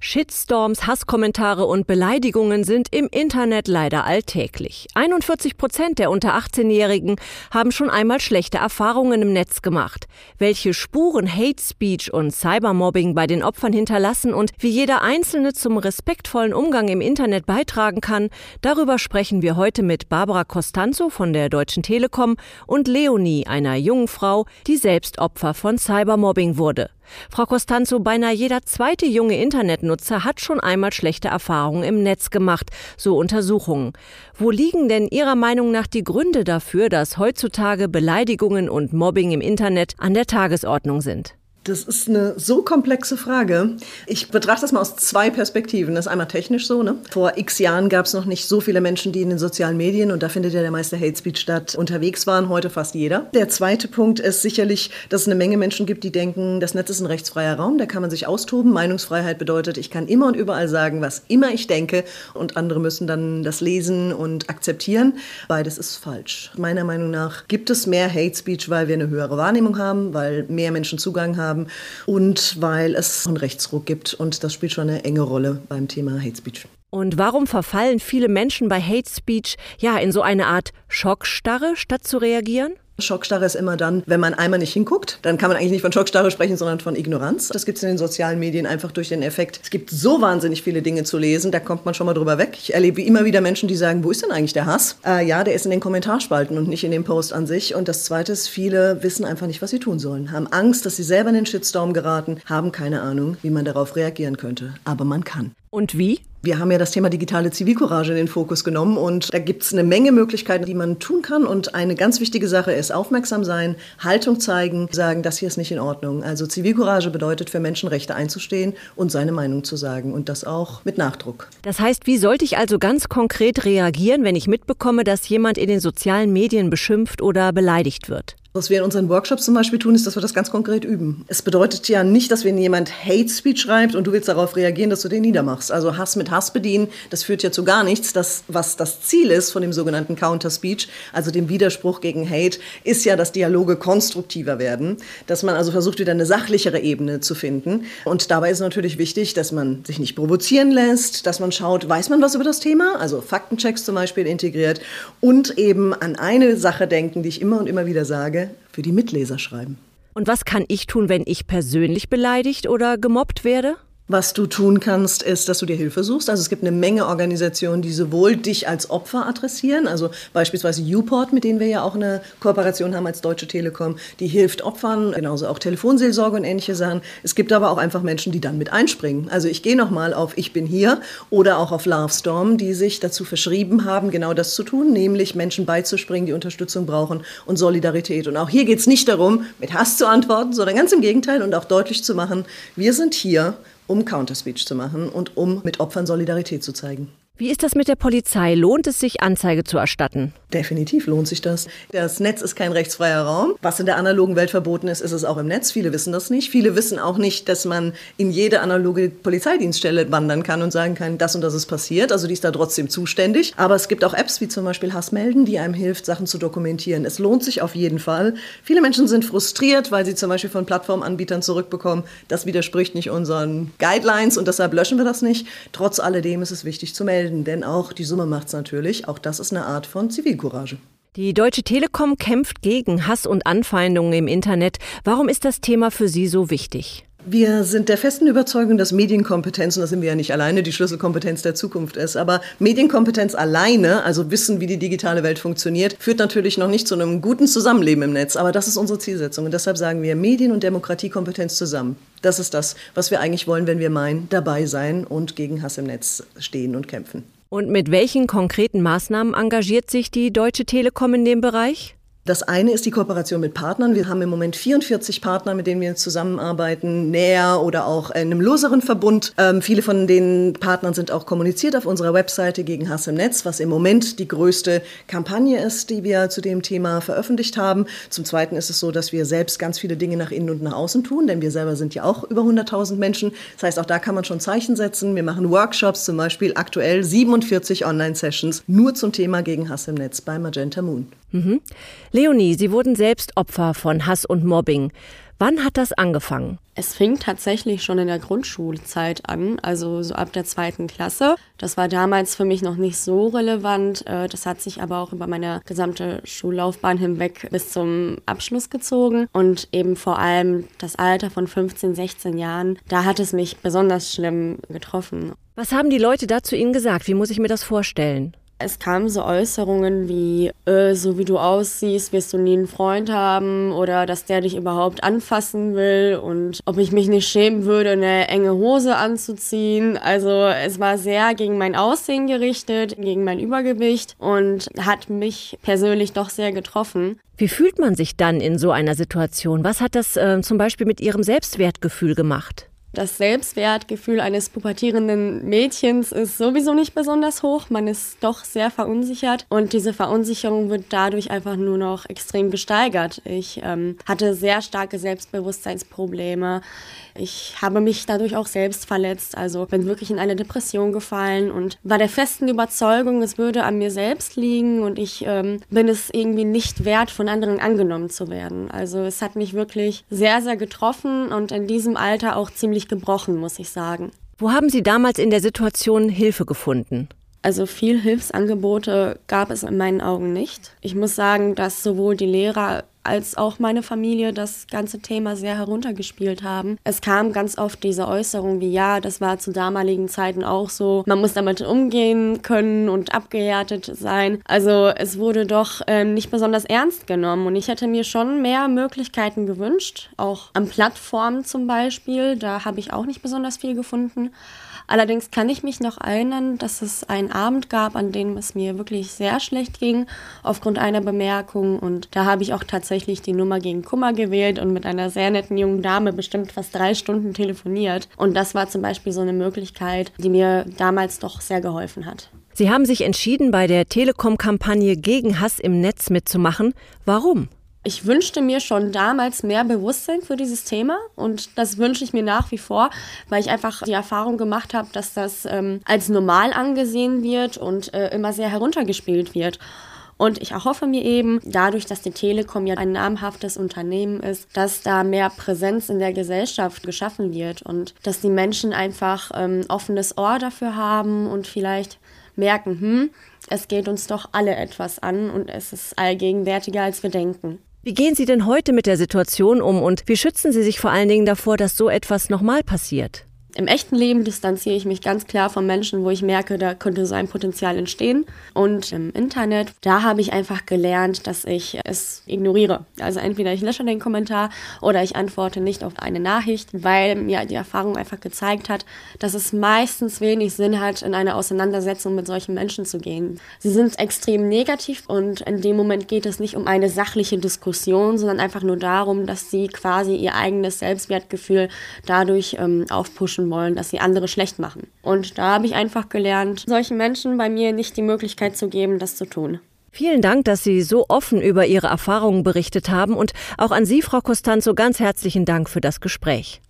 Shitstorms, Hasskommentare und Beleidigungen sind im Internet leider alltäglich. 41 Prozent der unter 18-Jährigen haben schon einmal schlechte Erfahrungen im Netz gemacht. Welche Spuren Hate Speech und Cybermobbing bei den Opfern hinterlassen und wie jeder Einzelne zum respektvollen Umgang im Internet beitragen kann, darüber sprechen wir heute mit Barbara Costanzo von der Deutschen Telekom und Leonie, einer jungen Frau, die selbst Opfer von Cybermobbing wurde. Frau Costanzo, beinahe jeder zweite junge Internetnutzer hat schon einmal schlechte Erfahrungen im Netz gemacht, so Untersuchungen. Wo liegen denn Ihrer Meinung nach die Gründe dafür, dass heutzutage Beleidigungen und Mobbing im Internet an der Tagesordnung sind? Das ist eine so komplexe Frage. Ich betrachte das mal aus zwei Perspektiven. Das ist einmal technisch so. Ne? Vor x Jahren gab es noch nicht so viele Menschen, die in den sozialen Medien, und da findet ja der meiste Hate Speech statt, unterwegs waren. Heute fast jeder. Der zweite Punkt ist sicherlich, dass es eine Menge Menschen gibt, die denken, das Netz ist ein rechtsfreier Raum, da kann man sich austoben. Meinungsfreiheit bedeutet, ich kann immer und überall sagen, was immer ich denke, und andere müssen dann das lesen und akzeptieren. Beides ist falsch. Meiner Meinung nach gibt es mehr Hate Speech, weil wir eine höhere Wahrnehmung haben, weil mehr Menschen Zugang haben haben und weil es einen Rechtsruck gibt. Und das spielt schon eine enge Rolle beim Thema Hate Speech. Und warum verfallen viele Menschen bei Hate Speech ja in so eine Art Schockstarre, statt zu reagieren? Schockstarre ist immer dann, wenn man einmal nicht hinguckt, dann kann man eigentlich nicht von Schockstarre sprechen, sondern von Ignoranz. Das gibt es in den sozialen Medien einfach durch den Effekt. Es gibt so wahnsinnig viele Dinge zu lesen, da kommt man schon mal drüber weg. Ich erlebe immer wieder Menschen, die sagen, wo ist denn eigentlich der Hass? Äh, ja, der ist in den Kommentarspalten und nicht in dem Post an sich. Und das Zweite ist, viele wissen einfach nicht, was sie tun sollen, haben Angst, dass sie selber in den Shitstorm geraten, haben keine Ahnung, wie man darauf reagieren könnte. Aber man kann. Und wie? Wir haben ja das Thema digitale Zivilcourage in den Fokus genommen und da gibt es eine Menge Möglichkeiten, die man tun kann. Und eine ganz wichtige Sache ist aufmerksam sein, Haltung zeigen, sagen, das hier ist nicht in Ordnung. Also Zivilcourage bedeutet für Menschenrechte einzustehen und seine Meinung zu sagen und das auch mit Nachdruck. Das heißt, wie sollte ich also ganz konkret reagieren, wenn ich mitbekomme, dass jemand in den sozialen Medien beschimpft oder beleidigt wird? Was wir in unseren Workshops zum Beispiel tun, ist, dass wir das ganz konkret üben. Es bedeutet ja nicht, dass wenn jemand Hate Speech schreibt und du willst darauf reagieren, dass du den niedermachst. Also Hass mit Hass bedienen, das führt ja zu gar nichts. Das, was das Ziel ist von dem sogenannten Counter Speech, also dem Widerspruch gegen Hate, ist ja, dass Dialoge konstruktiver werden, dass man also versucht, wieder eine sachlichere Ebene zu finden. Und dabei ist natürlich wichtig, dass man sich nicht provozieren lässt, dass man schaut, weiß man was über das Thema, also Faktenchecks zum Beispiel integriert und eben an eine Sache denken, die ich immer und immer wieder sage, Frage für die Mitleser schreiben. Und was kann ich tun, wenn ich persönlich beleidigt oder gemobbt werde? Was du tun kannst, ist, dass du dir Hilfe suchst. Also es gibt eine Menge Organisationen, die sowohl dich als Opfer adressieren, also beispielsweise Uport, mit denen wir ja auch eine Kooperation haben als Deutsche Telekom, die hilft Opfern, genauso auch Telefonseelsorge und ähnliche Sachen. Es gibt aber auch einfach Menschen, die dann mit einspringen. Also ich gehe nochmal auf Ich bin hier oder auch auf Lovestorm, die sich dazu verschrieben haben, genau das zu tun, nämlich Menschen beizuspringen, die Unterstützung brauchen und Solidarität. Und auch hier geht es nicht darum, mit Hass zu antworten, sondern ganz im Gegenteil und auch deutlich zu machen, wir sind hier um Counterspeech zu machen und um mit Opfern Solidarität zu zeigen. Wie ist das mit der Polizei? Lohnt es sich, Anzeige zu erstatten? Definitiv lohnt sich das. Das Netz ist kein rechtsfreier Raum. Was in der analogen Welt verboten ist, ist es auch im Netz. Viele wissen das nicht. Viele wissen auch nicht, dass man in jede analoge Polizeidienststelle wandern kann und sagen kann, das und das ist passiert. Also die ist da trotzdem zuständig. Aber es gibt auch Apps wie zum Beispiel Hassmelden, die einem hilft, Sachen zu dokumentieren. Es lohnt sich auf jeden Fall. Viele Menschen sind frustriert, weil sie zum Beispiel von Plattformanbietern zurückbekommen, das widerspricht nicht unseren Guidelines und deshalb löschen wir das nicht. Trotz alledem ist es wichtig zu melden melden, denn auch die Summe macht es natürlich. Auch das ist eine Art von Zivilcourage. Die Deutsche Telekom kämpft gegen Hass und Anfeindungen im Internet. Warum ist das Thema für Sie so wichtig? Wir sind der festen Überzeugung, dass Medienkompetenz, und da sind wir ja nicht alleine, die Schlüsselkompetenz der Zukunft ist, aber Medienkompetenz alleine, also Wissen, wie die digitale Welt funktioniert, führt natürlich noch nicht zu einem guten Zusammenleben im Netz. Aber das ist unsere Zielsetzung. Und deshalb sagen wir Medien- und Demokratiekompetenz zusammen. Das ist das, was wir eigentlich wollen, wenn wir meinen, dabei sein und gegen Hass im Netz stehen und kämpfen. Und mit welchen konkreten Maßnahmen engagiert sich die Deutsche Telekom in dem Bereich? Das eine ist die Kooperation mit Partnern. Wir haben im Moment 44 Partner, mit denen wir zusammenarbeiten, näher oder auch in einem loseren Verbund. Ähm, viele von den Partnern sind auch kommuniziert auf unserer Webseite gegen Hass im Netz, was im Moment die größte Kampagne ist, die wir zu dem Thema veröffentlicht haben. Zum Zweiten ist es so, dass wir selbst ganz viele Dinge nach innen und nach außen tun, denn wir selber sind ja auch über 100.000 Menschen. Das heißt, auch da kann man schon Zeichen setzen. Wir machen Workshops, zum Beispiel aktuell 47 Online-Sessions nur zum Thema gegen Hass im Netz bei Magenta Moon. Mhm. Leonie, Sie wurden selbst Opfer von Hass und Mobbing. Wann hat das angefangen? Es fing tatsächlich schon in der Grundschulzeit an, also so ab der zweiten Klasse. Das war damals für mich noch nicht so relevant. Äh, das hat sich aber auch über meine gesamte Schullaufbahn hinweg bis zum Abschluss gezogen. Und eben vor allem das Alter von 15, 16 Jahren, da hat es mich besonders schlimm getroffen. Was haben die Leute da zu Ihnen gesagt? Wie muss ich mir das vorstellen? Es kamen so Äußerungen wie, äh, so wie du aussiehst, wirst du nie einen Freund haben oder dass der dich überhaupt anfassen will und ob ich mich nicht schämen würde, eine enge Hose anzuziehen. Also es war sehr gegen mein Aussehen gerichtet, gegen mein Übergewicht und hat mich persönlich doch sehr getroffen. Wie fühlt man sich dann in so einer Situation? Was hat das äh, zum Beispiel mit Ihrem Selbstwertgefühl gemacht? Das Selbstwertgefühl eines pubertierenden Mädchens ist sowieso nicht besonders hoch. Man ist doch sehr verunsichert und diese Verunsicherung wird dadurch einfach nur noch extrem gesteigert. Ich ähm, hatte sehr starke Selbstbewusstseinsprobleme. Ich habe mich dadurch auch selbst verletzt, also bin wirklich in eine Depression gefallen und war der festen Überzeugung, es würde an mir selbst liegen und ich ähm, bin es irgendwie nicht wert, von anderen angenommen zu werden. Also es hat mich wirklich sehr, sehr getroffen und in diesem Alter auch ziemlich gebrochen, muss ich sagen. Wo haben Sie damals in der Situation Hilfe gefunden? Also viel Hilfsangebote gab es in meinen Augen nicht. Ich muss sagen, dass sowohl die Lehrer als auch meine Familie das ganze Thema sehr heruntergespielt haben. Es kam ganz oft diese Äußerung wie, ja, das war zu damaligen Zeiten auch so, man muss damit umgehen können und abgehärtet sein. Also es wurde doch äh, nicht besonders ernst genommen und ich hätte mir schon mehr Möglichkeiten gewünscht, auch an Plattformen zum Beispiel, da habe ich auch nicht besonders viel gefunden. Allerdings kann ich mich noch erinnern, dass es einen Abend gab, an dem es mir wirklich sehr schlecht ging, aufgrund einer Bemerkung. Und da habe ich auch tatsächlich die Nummer gegen Kummer gewählt und mit einer sehr netten jungen Dame bestimmt fast drei Stunden telefoniert. Und das war zum Beispiel so eine Möglichkeit, die mir damals doch sehr geholfen hat. Sie haben sich entschieden, bei der Telekom-Kampagne gegen Hass im Netz mitzumachen. Warum? Ich wünschte mir schon damals mehr Bewusstsein für dieses Thema und das wünsche ich mir nach wie vor, weil ich einfach die Erfahrung gemacht habe, dass das ähm, als normal angesehen wird und äh, immer sehr heruntergespielt wird. Und ich erhoffe mir eben, dadurch, dass die Telekom ja ein namhaftes Unternehmen ist, dass da mehr Präsenz in der Gesellschaft geschaffen wird und dass die Menschen einfach ähm, offenes Ohr dafür haben und vielleicht merken, hm, es geht uns doch alle etwas an und es ist allgegenwärtiger, als wir denken. Wie gehen Sie denn heute mit der Situation um und wie schützen Sie sich vor allen Dingen davor, dass so etwas nochmal passiert? Im echten Leben distanziere ich mich ganz klar von Menschen, wo ich merke, da könnte so ein Potenzial entstehen. Und im Internet, da habe ich einfach gelernt, dass ich es ignoriere. Also entweder ich lösche den Kommentar oder ich antworte nicht auf eine Nachricht, weil mir die Erfahrung einfach gezeigt hat, dass es meistens wenig Sinn hat, in eine Auseinandersetzung mit solchen Menschen zu gehen. Sie sind extrem negativ und in dem Moment geht es nicht um eine sachliche Diskussion, sondern einfach nur darum, dass sie quasi ihr eigenes Selbstwertgefühl dadurch ähm, aufpushen wollen, dass sie andere schlecht machen. Und da habe ich einfach gelernt, solchen Menschen bei mir nicht die Möglichkeit zu geben, das zu tun. Vielen Dank, dass Sie so offen über Ihre Erfahrungen berichtet haben und auch an Sie, Frau Costanzo, ganz herzlichen Dank für das Gespräch.